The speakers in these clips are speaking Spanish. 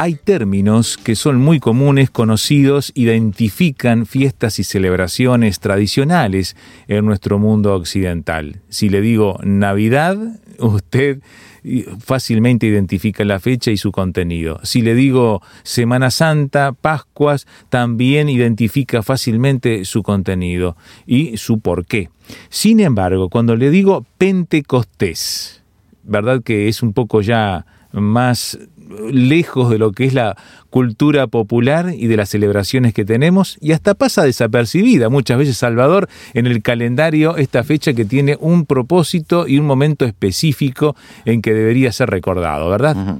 Hay términos que son muy comunes, conocidos, identifican fiestas y celebraciones tradicionales en nuestro mundo occidental. Si le digo Navidad, usted fácilmente identifica la fecha y su contenido. Si le digo Semana Santa, Pascuas, también identifica fácilmente su contenido y su porqué. Sin embargo, cuando le digo Pentecostés, ¿verdad que es un poco ya más lejos de lo que es la cultura popular y de las celebraciones que tenemos y hasta pasa desapercibida muchas veces Salvador en el calendario esta fecha que tiene un propósito y un momento específico en que debería ser recordado, ¿verdad?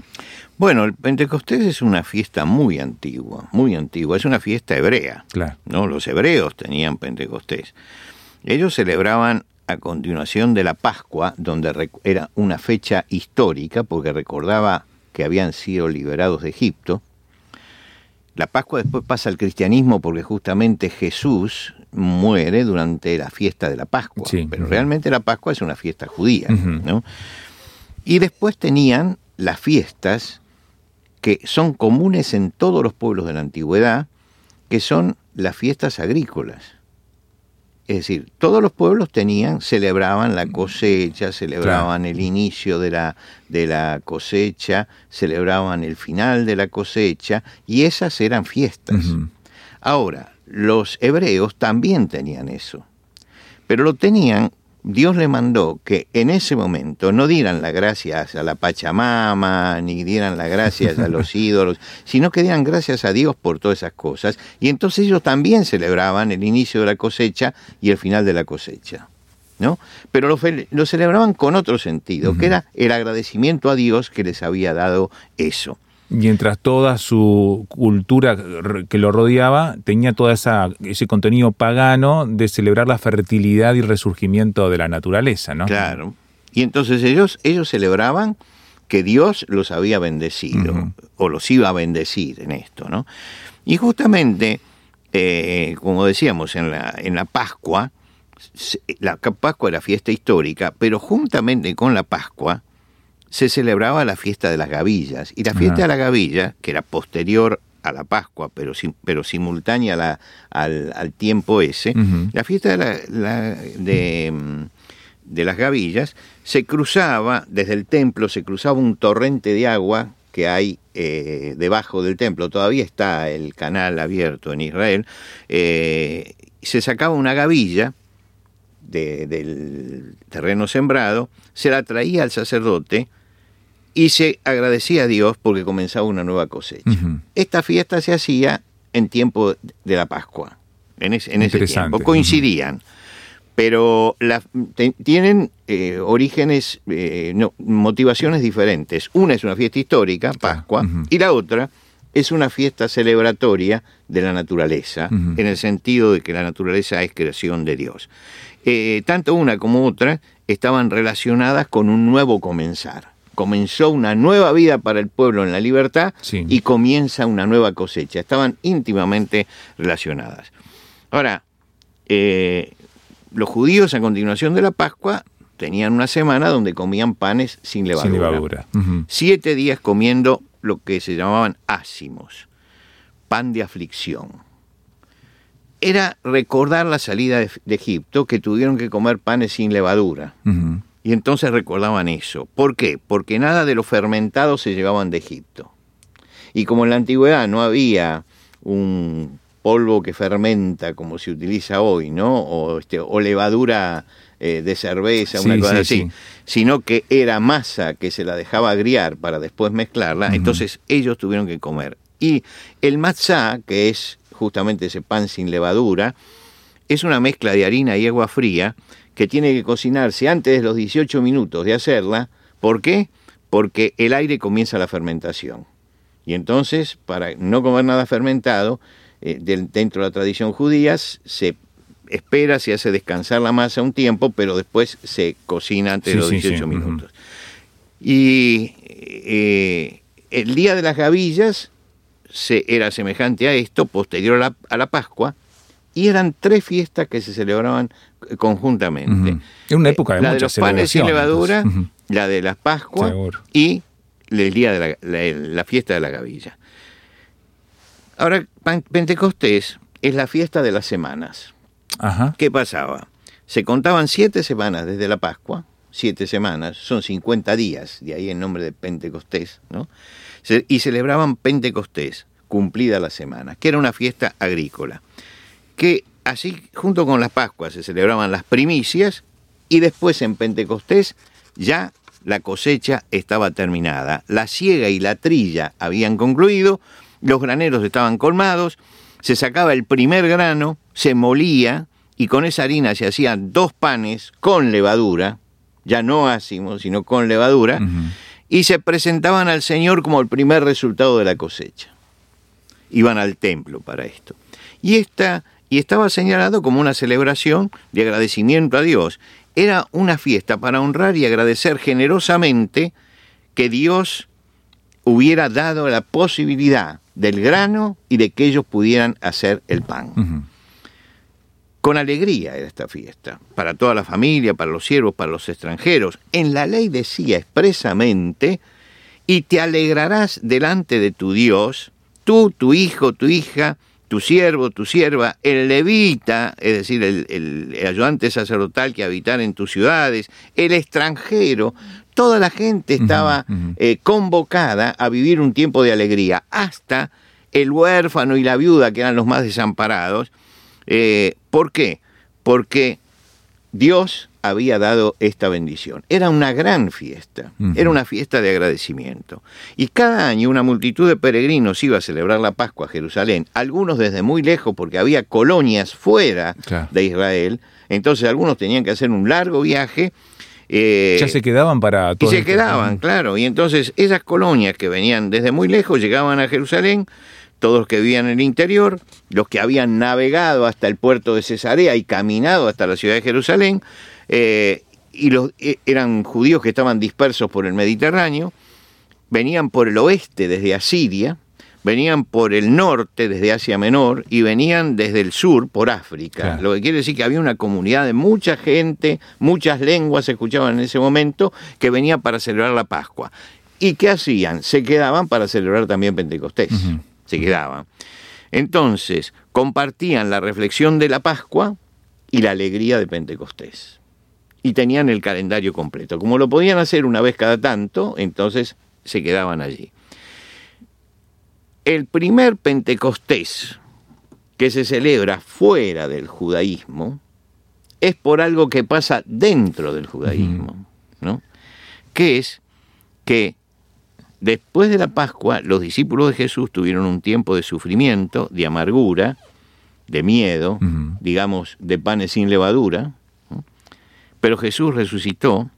Bueno, el Pentecostés es una fiesta muy antigua, muy antigua, es una fiesta hebrea. Claro. ¿no? Los hebreos tenían Pentecostés. Ellos celebraban a continuación de la Pascua, donde era una fecha histórica, porque recordaba que habían sido liberados de Egipto. La Pascua después pasa al cristianismo porque justamente Jesús muere durante la fiesta de la Pascua, pero realmente la Pascua es una fiesta judía. ¿no? Y después tenían las fiestas que son comunes en todos los pueblos de la antigüedad, que son las fiestas agrícolas. Es decir, todos los pueblos tenían, celebraban la cosecha, celebraban el inicio de la, de la cosecha, celebraban el final de la cosecha, y esas eran fiestas. Ahora, los hebreos también tenían eso, pero lo tenían Dios le mandó que en ese momento no dieran las gracias a la Pachamama, ni dieran las gracias a los ídolos, sino que dieran gracias a Dios por todas esas cosas. Y entonces ellos también celebraban el inicio de la cosecha y el final de la cosecha. ¿no? Pero lo, celebraban con otro sentido, que era el agradecimiento a Dios que les había dado eso mientras toda su cultura que lo rodeaba tenía todo ese contenido pagano de celebrar la fertilidad y resurgimiento de la naturaleza, ¿no? Claro. Y entonces ellos, ellos celebraban que Dios los había bendecido, o los iba a bendecir en esto, ¿no? Y justamente, eh, como decíamos, en la, en la Pascua, la Pascua era fiesta histórica, pero juntamente con la Pascua, se celebraba la fiesta de las gavillas. Y la fiesta de la gavilla, que era posterior a la Pascua, pero, pero simultánea la, al, tiempo ese, la fiesta de, la, de, las gavillas se cruzaba, desde el templo se cruzaba un torrente de agua que hay eh, debajo del templo, todavía está el canal abierto en Israel, eh, se sacaba una gavilla del terreno sembrado, se la traía al sacerdote, y se agradecía a Dios porque comenzaba una nueva cosecha. Esta fiesta se hacía en tiempo de la Pascua, en, ese tiempo, coincidían. Pero tienen eh, orígenes, eh, motivaciones diferentes. Una es una fiesta histórica, Pascua, y la otra es una fiesta celebratoria de la naturaleza, en el sentido de que la naturaleza es creación de Dios. Eh, tanto una como otra estaban relacionadas con un nuevo comenzar comenzó una nueva vida para el pueblo en la libertad y comienza una nueva cosecha. Estaban íntimamente relacionadas. Ahora, eh, los judíos a continuación de la Pascua tenían una semana donde comían panes sin levadura. Siete días comiendo lo que se llamaban ácimos, pan de aflicción. Era recordar la salida de, Egipto, que tuvieron que comer panes sin levadura. Y entonces recordaban eso. ¿Por qué? Porque nada de lo fermentado se llevaban de Egipto. Y como en la antigüedad no había un polvo que fermenta como se utiliza hoy, ¿no? O, este, o levadura eh, de cerveza, una cosa así, sino que era masa que se la dejaba agriar para después mezclarla, entonces ellos tuvieron que comer. Y el matzá, que es justamente ese pan sin levadura, es una mezcla de harina y agua fría que tiene que cocinarse antes de los 18 minutos de hacerla. ¿Por qué? Porque el aire comienza la fermentación. Y entonces, para no comer nada fermentado, eh, dentro de la tradición judía, se espera, se hace descansar la masa un tiempo, pero después se cocina antes de los 18 minutos. Y eh, el día de las gavillas se, era semejante a esto, posterior a la, Pascua, y eran tres fiestas que se celebraban conjuntamente. En una época de La de los panes sin levadura, la de las Pascuas y el día de la, fiesta de la gavilla. Ahora, Pentecostés es la fiesta de las semanas. ¿Qué pasaba? Se contaban siete semanas desde la Pascua, siete semanas, son 50 días, de ahí el nombre de Pentecostés, ¿no? y celebraban Pentecostés, cumplida la semana, que era una fiesta agrícola, que así junto con las Pascuas se celebraban las primicias y después en Pentecostés ya la cosecha estaba terminada, la siega y la trilla habían concluido, los graneros estaban colmados, se sacaba el primer grano, se molía y con esa harina se hacían dos panes con levadura, ya no ácimos, sino con levadura, y se presentaban al Señor como el primer resultado de la cosecha. Iban al templo para esto. Y, esta, y estaba señalado como una celebración de agradecimiento a Dios. Era una fiesta para honrar y agradecer generosamente que Dios hubiera dado la posibilidad del grano y de que ellos pudieran hacer el pan. Con alegría era esta fiesta, para toda la familia, para los siervos, para los extranjeros. En la ley decía expresamente, y te alegrarás delante de tu Dios, tú, tu hijo, tu hija, tu siervo, tu sierva, el levita, es decir, el, ayudante sacerdotal que habitara en tus ciudades, el extranjero, toda la gente estaba eh, convocada a vivir un tiempo de alegría, hasta el huérfano y la viuda, que eran los más desamparados, eh, ¿Por qué? Porque Dios había dado esta bendición. Era una gran fiesta, era una fiesta de agradecimiento. Y cada año una multitud de peregrinos iba a celebrar la Pascua a Jerusalén, algunos desde muy lejos porque había colonias fuera de Israel, entonces algunos tenían que hacer un largo viaje. Eh, ya se quedaban para todo. Y se quedaban, claro. Y entonces esas colonias que venían desde muy lejos llegaban a Jerusalén, todos los que vivían en el interior, los que habían navegado hasta el puerto de Cesarea y caminado hasta la ciudad de Jerusalén, eh, y los, eh, eran judíos que estaban dispersos por el Mediterráneo, venían por el oeste desde Asiria, venían por el norte desde Asia Menor y venían desde el sur por África. Lo que quiere decir que había una comunidad de mucha gente, muchas lenguas se escuchaban en ese momento, que venía para celebrar la Pascua. ¿Y qué hacían? Se quedaban para celebrar también Pentecostés se quedaban. Entonces, compartían la reflexión de la Pascua y la alegría de Pentecostés. Y tenían el calendario completo. Como lo podían hacer una vez cada tanto, entonces se quedaban allí. El primer Pentecostés que se celebra fuera del judaísmo es por algo que pasa dentro del judaísmo, ¿no? Que es que Después de la Pascua, los discípulos de Jesús tuvieron un tiempo de sufrimiento, de amargura, de miedo, digamos, de panes sin levadura, pero Jesús resucitó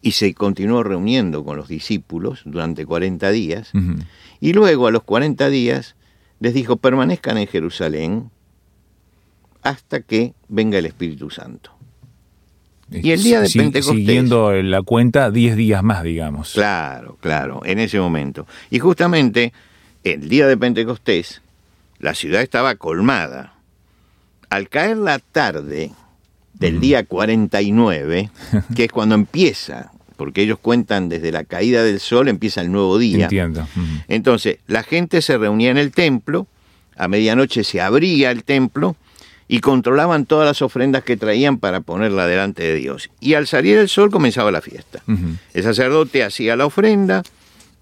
y se continuó reuniendo con los discípulos durante 40 días, y luego a los 40 días les dijo, permanezcan en Jerusalén hasta que venga el Espíritu Santo. Y el día de Pentecostés. Siguiendo la cuenta, 10 días más, digamos. Claro, claro, en ese momento. Y justamente el día de Pentecostés, la ciudad estaba colmada. Al caer la tarde del día 49, que es cuando empieza, porque ellos cuentan desde la caída del sol, empieza el nuevo día. Entiendo. Entonces, la gente se reunía en el templo, a medianoche se abría el templo y controlaban todas las ofrendas que traían para ponerla delante de Dios. Y al salir el sol comenzaba la fiesta. El sacerdote hacía la ofrenda,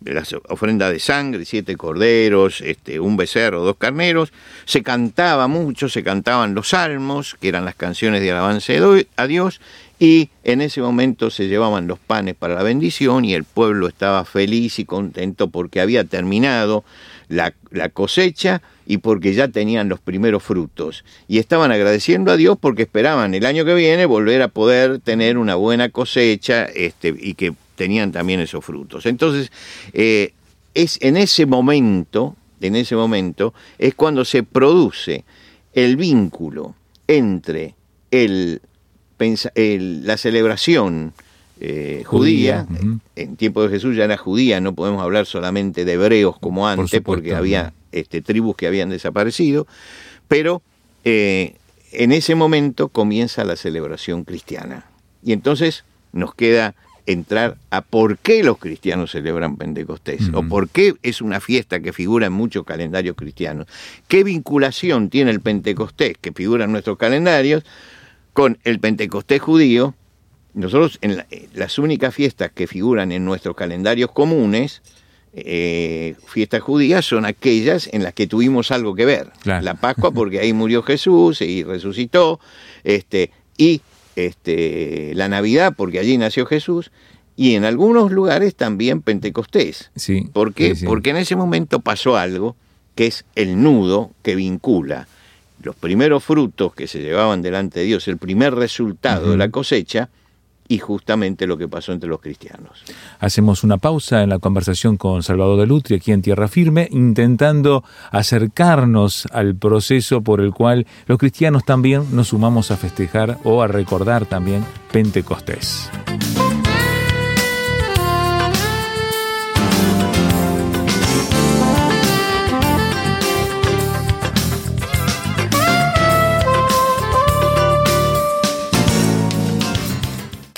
la ofrenda de sangre, siete corderos, este, un becerro, dos carneros. Se cantaba mucho, se cantaban los salmos, que eran las canciones de alabanza a Dios, y en ese momento se llevaban los panes para la bendición y el pueblo estaba feliz y contento porque había terminado la, cosecha y porque ya tenían los primeros frutos. Y estaban agradeciendo a Dios porque esperaban el año que viene volver a poder tener una buena cosecha este, y que tenían también esos frutos. Entonces, eh, es en ese momento, en ese momento, es cuando se produce el vínculo entre el, la celebración eh, judía, en tiempo de Jesús ya era judía, no podemos hablar solamente de hebreos como antes, porque había este, tribus que habían desaparecido, pero eh, en ese momento comienza la celebración cristiana. Y entonces nos queda entrar a por qué los cristianos celebran Pentecostés o por qué es una fiesta que figura en muchos calendarios cristianos. ¿Qué vinculación tiene el Pentecostés que figura en nuestros calendarios con el Pentecostés judío? Nosotros en las únicas fiestas que figuran en nuestros calendarios comunes, eh, fiestas judías son aquellas en las que tuvimos algo que ver. La Pascua porque ahí murió Jesús y resucitó, este, y este, la Navidad porque allí nació Jesús, y en algunos lugares también Pentecostés. Sí, ¿Por qué? Porque en ese momento pasó algo que es el nudo que vincula los primeros frutos que se llevaban delante de Dios, el primer resultado de la cosecha, y justamente lo que pasó entre los cristianos. Hacemos una pausa en la conversación con Salvador de Lutri aquí en Tierra Firme, intentando acercarnos al proceso por el cual los cristianos también nos sumamos a festejar o a recordar también Pentecostés.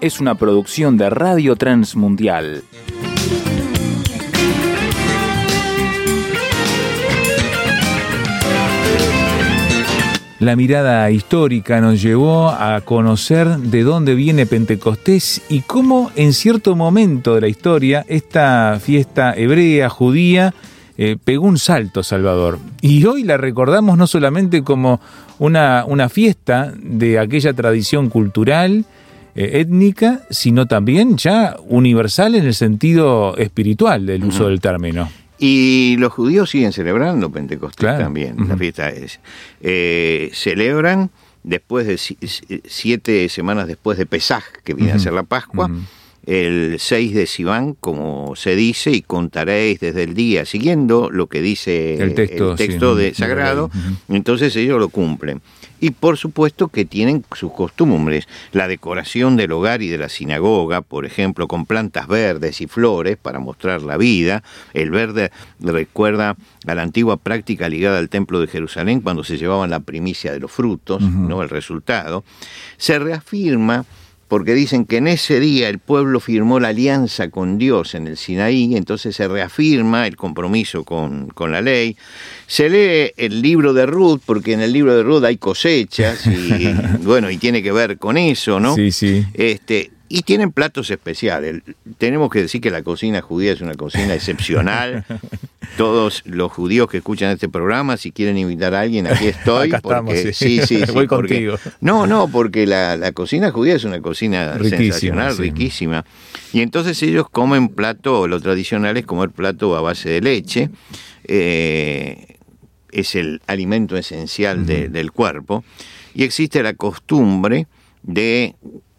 es una producción de Radio Transmundial. La mirada histórica nos llevó a conocer de dónde viene Pentecostés y cómo en cierto momento de la historia esta fiesta hebrea, judía, eh, pegó un salto, Salvador. Y hoy la recordamos no solamente como una, una fiesta de aquella tradición cultural, eh, étnica, sino también ya universal en el sentido espiritual del uso del término. Y los judíos siguen celebrando Pentecostés también, la fiesta es. Eh, celebran después de siete semanas después de Pesaj, que viene a ser la Pascua, el 6 de Sivan, como se dice, y contaréis desde el día, siguiendo lo que dice el texto, de sagrado, entonces ellos lo cumplen y por supuesto que tienen sus costumbres, la decoración del hogar y de la sinagoga, por ejemplo, con plantas verdes y flores para mostrar la vida. El verde recuerda a la antigua práctica ligada al templo de Jerusalén cuando se llevaban la primicia de los frutos, no el resultado. Se reafirma porque dicen que en ese día el pueblo firmó la alianza con Dios en el Sinaí, entonces se reafirma el compromiso con, la ley. Se lee el libro de Ruth, porque en el libro de Ruth hay cosechas, y bueno, y tiene que ver con eso, ¿no? Sí, sí. Este, y tienen platos especiales. Tenemos que decir que la cocina judía es una cocina excepcional. Todos los judíos que escuchan este programa, si quieren invitar a alguien, aquí estoy. porque, sí, sí, sí. Voy contigo. No, no, porque la, cocina judía es una cocina sensacional, riquísima. Y entonces ellos comen plato, lo tradicional es comer plato a base de leche. Eh, es el alimento esencial del cuerpo. Y existe la costumbre de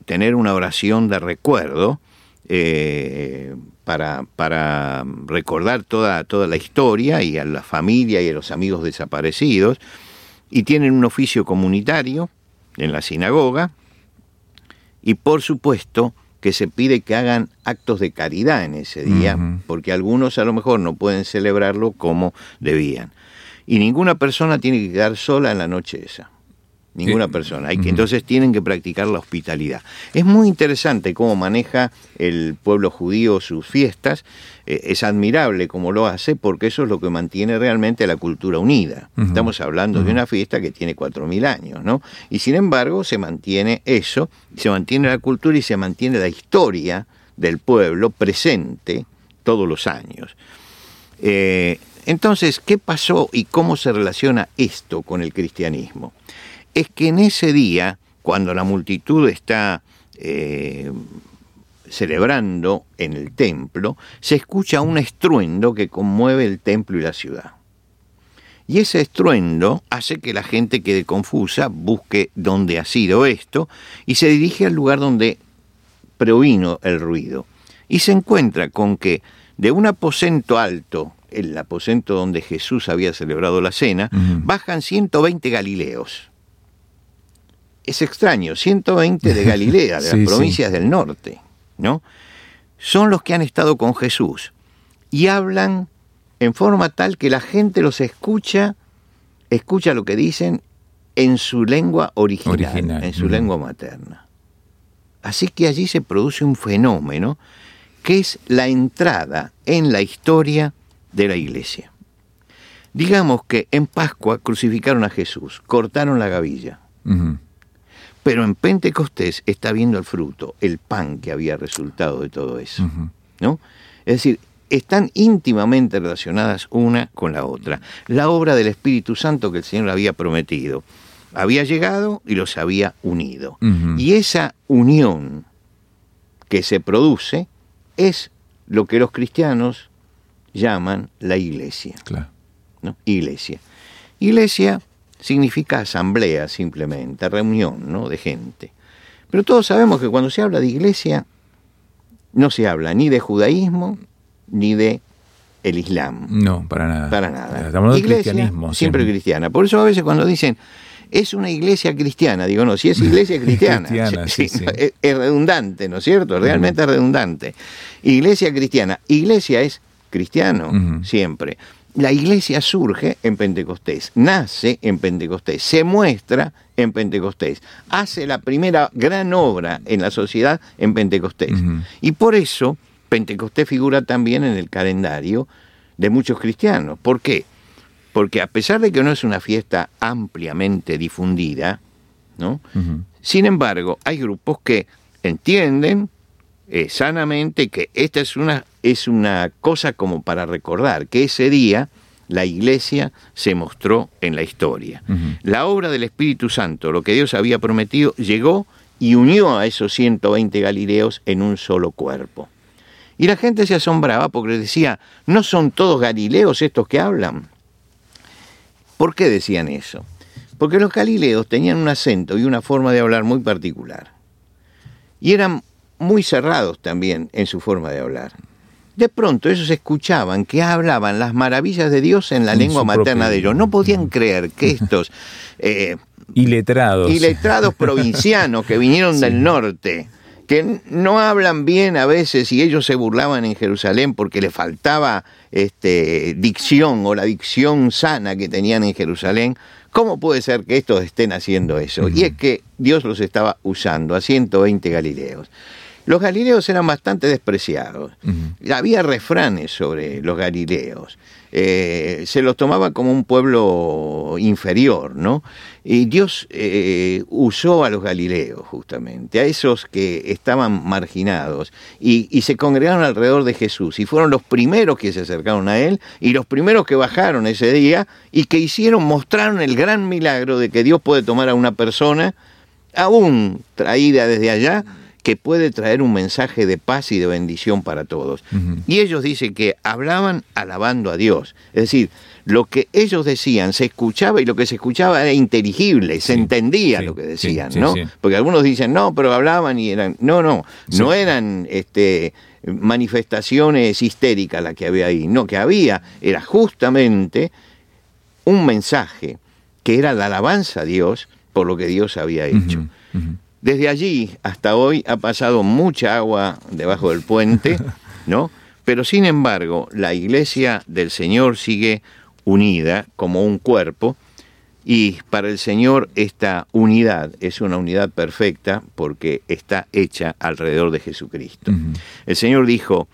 tener una oración de recuerdo eh, para, para, recordar toda, toda la historia y a la familia y a los amigos desaparecidos, y tienen un oficio comunitario en la sinagoga, y por supuesto que se pide que hagan actos de caridad en ese día, porque algunos a lo mejor no pueden celebrarlo como debían. Y ninguna persona tiene que quedar sola en la noche esa ninguna persona. Hay que, Entonces tienen que practicar la hospitalidad. Es muy interesante cómo maneja el pueblo judío sus fiestas. Eh, es admirable cómo lo hace porque eso es lo que mantiene realmente la cultura unida. Estamos hablando de una fiesta que tiene 4.000 años, ¿no? Y sin embargo se mantiene eso, se mantiene la cultura y se mantiene la historia del pueblo presente todos los años. Eh, entonces, ¿qué pasó y cómo se relaciona esto con el cristianismo? Es que en ese día, cuando la multitud está eh, celebrando en el templo, se escucha un estruendo que conmueve el templo y la ciudad. Y ese estruendo hace que la gente quede confusa, busque dónde ha sido esto y se dirige al lugar donde provino el ruido. Y se encuentra con que de un aposento alto, el aposento donde Jesús había celebrado la cena, bajan 120 galileos. Es extraño, 120 de Galilea, de las provincias del norte, ¿no? Son los que han estado con Jesús y hablan en forma tal que la gente los escucha, escucha lo que dicen en su lengua original, en su lengua materna. Así que allí se produce un fenómeno que es la entrada en la historia de la iglesia. Digamos que en Pascua crucificaron a Jesús, cortaron la gavilla. Pero en Pentecostés está viendo el fruto, el pan que había resultado de todo eso. ¿no? Es decir, están íntimamente relacionadas una con la otra. La obra del Espíritu Santo que el Señor había prometido había llegado y los había unido. Y esa unión que se produce es lo que los cristianos llaman la iglesia. ¿no? Iglesia. Iglesia significa asamblea simplemente, reunión ¿no? de gente. Pero todos sabemos que cuando se habla de iglesia, no se habla ni de judaísmo, ni de el Islam. No, para nada. Para nada. Estamos de cristianismo. Siempre cristiana. Por eso a veces cuando dicen es una iglesia cristiana, digo, no, si es iglesia cristiana, Es, redundante, ¿no es cierto? Realmente es redundante. Iglesia cristiana. Iglesia es cristiano, siempre. La iglesia surge en Pentecostés, nace en Pentecostés, se muestra en Pentecostés, hace la primera gran obra en la sociedad en Pentecostés. Y por eso Pentecostés figura también en el calendario de muchos cristianos. ¿Por qué? Porque a pesar de que no es una fiesta ampliamente difundida, ¿no? Sin embargo, hay grupos que entienden eh, sanamente que esta es una, es una cosa como para recordar que ese día la iglesia se mostró en la historia. La obra del Espíritu Santo, lo que Dios había prometido, llegó y unió a esos 120 galileos en un solo cuerpo. Y la gente se asombraba porque decía, ¿no son todos galileos estos que hablan? ¿Por qué decían eso? Porque los galileos tenían un acento y una forma de hablar muy particular. Y eran muy cerrados también en su forma de hablar. De pronto ellos escuchaban que hablaban las maravillas de Dios en la lengua materna de ellos. No podían creer que estos... Eh, iletrados. Iletrados provincianos que vinieron del norte que no hablan bien a veces y ellos se burlaban en Jerusalén porque le faltaba este, dicción o la dicción sana que tenían en Jerusalén. ¿Cómo puede ser que estos estén haciendo eso? Y es que Dios los estaba usando a 120 galileos. Los galileos eran bastante despreciados. Había refranes sobre los galileos. Eh, se los tomaba como un pueblo inferior, ¿no? Y Dios eh, usó a los galileos, justamente, a esos que estaban marginados, y, y, se congregaron alrededor de Jesús, y fueron los primeros que se acercaron a Él, y los primeros que bajaron ese día, y que hicieron, mostraron el gran milagro de que Dios puede tomar a una persona, aún traída desde allá, que puede traer un mensaje de paz y de bendición para todos. Y ellos dicen que hablaban alabando a Dios. Es decir, lo que ellos decían se escuchaba y lo que se escuchaba era inteligible, se entendía lo que decían, ¿no? Porque algunos dicen, no, pero hablaban y eran... No, no, no eran este, manifestaciones histéricas las que había ahí. No, que había era justamente un mensaje que era la alabanza a Dios por lo que Dios había hecho. Desde allí hasta hoy ha pasado mucha agua debajo del puente, ¿no? Pero sin embargo, la iglesia del Señor sigue unida como un cuerpo y para el Señor esta unidad es una unidad perfecta porque está hecha alrededor de Jesucristo. El Señor dijo,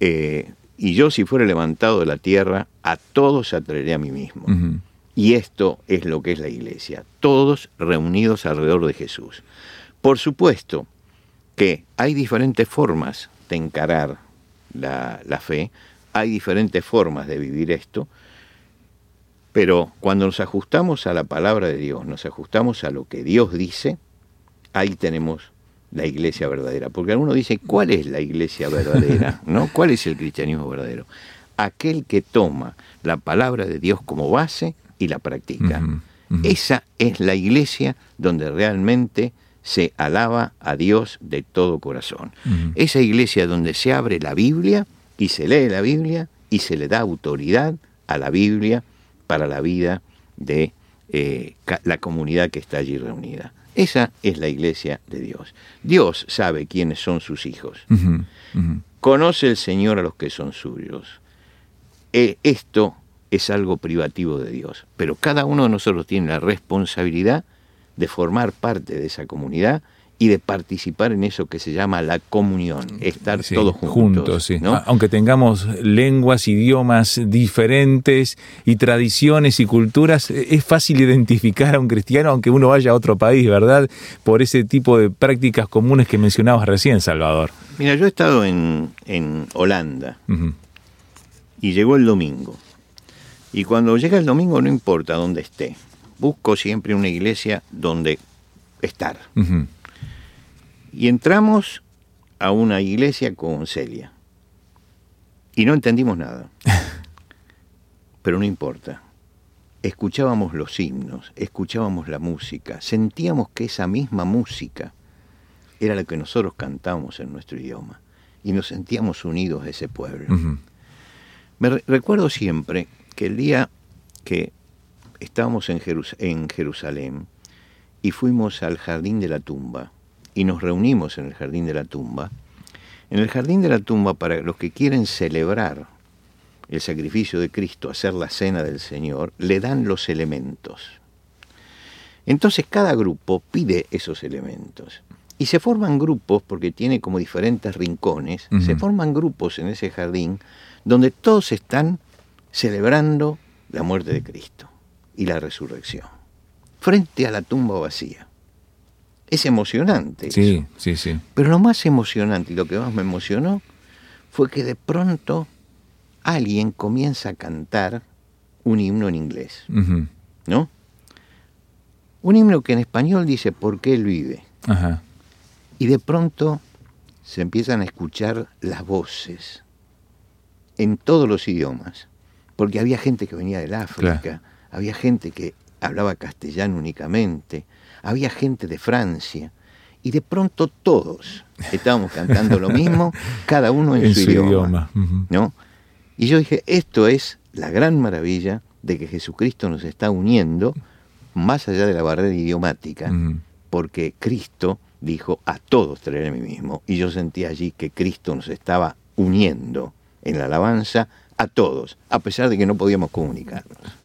eh, y yo si fuera levantado de la tierra, a todos atraeré a mí mismo. Y esto es lo que es la iglesia, todos reunidos alrededor de Jesús. Por supuesto que hay diferentes formas de encarar la, fe, hay diferentes formas de vivir esto, Pero cuando nos ajustamos a la palabra de Dios, nos ajustamos a lo que Dios dice, ahí tenemos la iglesia verdadera. Porque alguno dice, ¿cuál es la iglesia verdadera? ¿No? ¿Cuál es el cristianismo verdadero? Aquel que toma la palabra de Dios como base y la practica. Esa es la iglesia donde realmente se alaba a Dios de todo corazón. Esa iglesia donde se abre la Biblia y se lee la Biblia y se le da autoridad a la Biblia para la vida de eh, la comunidad que está allí reunida. Esa es la iglesia de Dios. Dios sabe quiénes son sus hijos. Conoce el Señor a los que son suyos. Eh, esto es algo privativo de Dios, pero cada uno de nosotros tiene la responsabilidad de formar parte de esa comunidad y de participar en eso que se llama la comunión, estar todos juntos. Aunque tengamos lenguas, idiomas diferentes y tradiciones y culturas, es fácil identificar a un cristiano aunque uno vaya a otro país, ¿verdad? Por ese tipo de prácticas comunes que mencionabas recién, Salvador. Mira, yo he estado en, Holanda y llegó el domingo. Y cuando llega el domingo no importa dónde esté, busco siempre una iglesia donde estar. Y entramos a una iglesia con Celia. Y no entendimos nada. Pero no importa. Escuchábamos los himnos, escuchábamos la música, sentíamos que esa misma música era la que nosotros cantábamos en nuestro idioma. Y nos sentíamos unidos a ese pueblo. Me recuerdo siempre que el día que estábamos en, en Jerusalén y fuimos al jardín de la tumba, y nos reunimos en el Jardín de la Tumba. En el Jardín de la Tumba, para los que quieren celebrar el sacrificio de Cristo, hacer la cena del Señor, le dan los elementos. Entonces cada grupo pide esos elementos. Y se forman grupos, porque tiene como diferentes rincones, se forman grupos en ese jardín donde todos están celebrando la muerte de Cristo y la resurrección, frente a la tumba vacía es emocionante. Sí, sí, sí. Pero lo más emocionante y lo que más me emocionó fue que de pronto alguien comienza a cantar un himno en inglés, ¿no? Un himno que en español dice ¿Por qué él vive? Ajá. Y de pronto se empiezan a escuchar las voces en todos los idiomas, porque había gente que venía del África, había gente que hablaba castellano únicamente, había gente de Francia, y de pronto todos estábamos cantando lo mismo, cada uno en, su, idioma. ¿no? Y yo dije, esto es la gran maravilla de que Jesucristo nos está uniendo más allá de la barrera idiomática, porque Cristo dijo, a todos traeré a mí mismo. Y yo sentí allí que Cristo nos estaba uniendo en la alabanza a todos, a pesar de que no podíamos comunicarnos.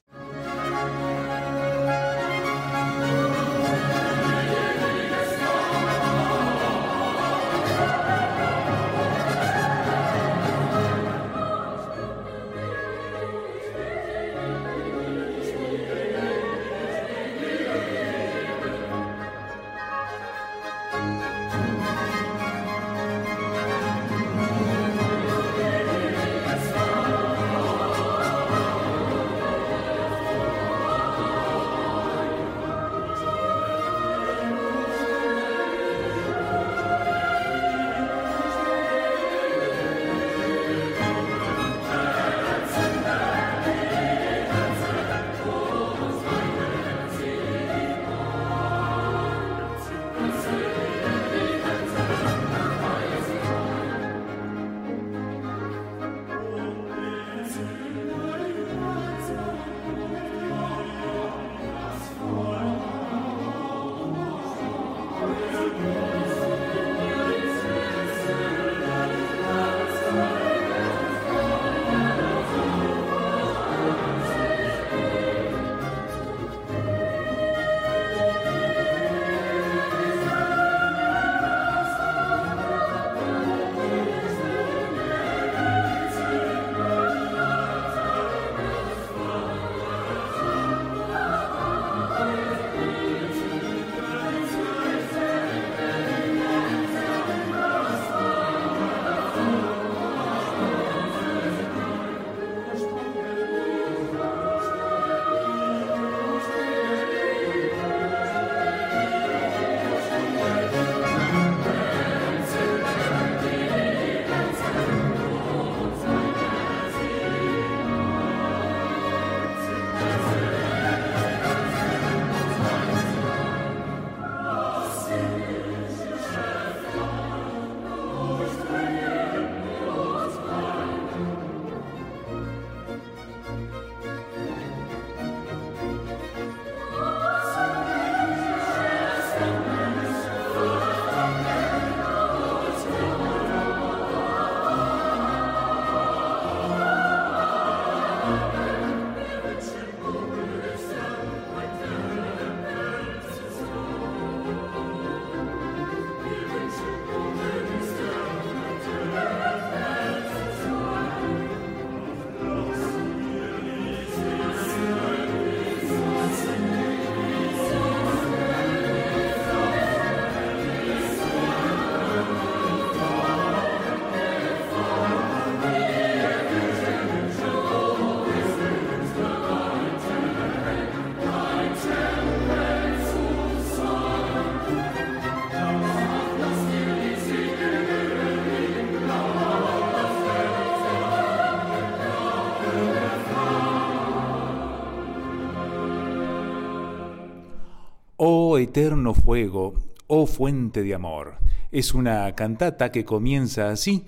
Eterno fuego, oh fuente de amor. Es una cantata que comienza así,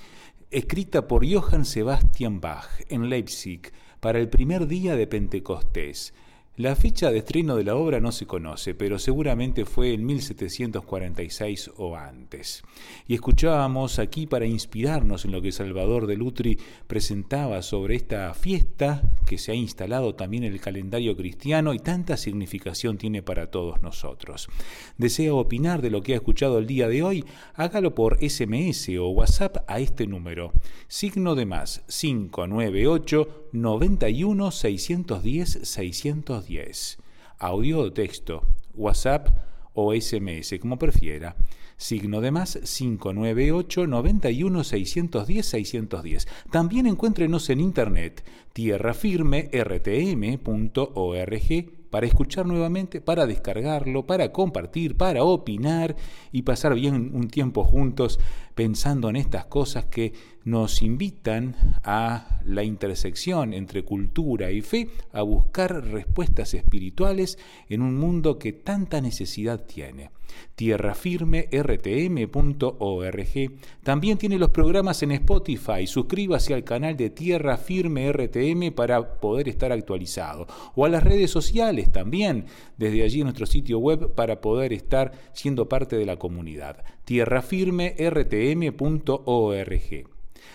escrita por Johann Sebastian Bach en Leipzig para el primer día de Pentecostés. La fecha de estreno de la obra no se conoce, pero seguramente fue en 1746 o antes. Y escuchábamos aquí para inspirarnos en lo que Salvador de Lutri presentaba sobre esta fiesta que se ha instalado también en el calendario cristiano y tanta significación tiene para todos nosotros. ¿Desea opinar de lo que ha escuchado el día de hoy? Hágalo por SMS o WhatsApp a este número. Signo de más 598 91 610 610 Audio o texto, WhatsApp o SMS, como prefiera. Signo de más 598 91 610 610. También encuéntrenos en internet tierrafirmertm.org para escuchar nuevamente, para descargarlo, para compartir, para opinar y pasar bien un tiempo juntos pensando en estas cosas que nos invitan a la intersección entre cultura y fe, a buscar respuestas espirituales en un mundo que tanta necesidad tiene. Tierrafirmertm.org también tiene los programas en Spotify. Suscríbase al canal de Tierra Firme RTM para poder estar actualizado. O a las redes sociales también, desde allí en nuestro sitio web para poder estar siendo parte de la comunidad. tierrafirmertm.org.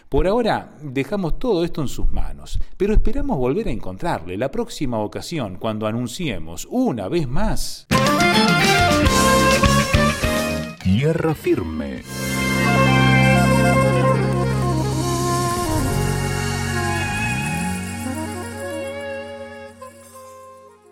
Por ahora dejamos todo esto en sus manos, pero esperamos volver a encontrarle la próxima ocasión cuando anunciemos una vez más. Tierra Firme.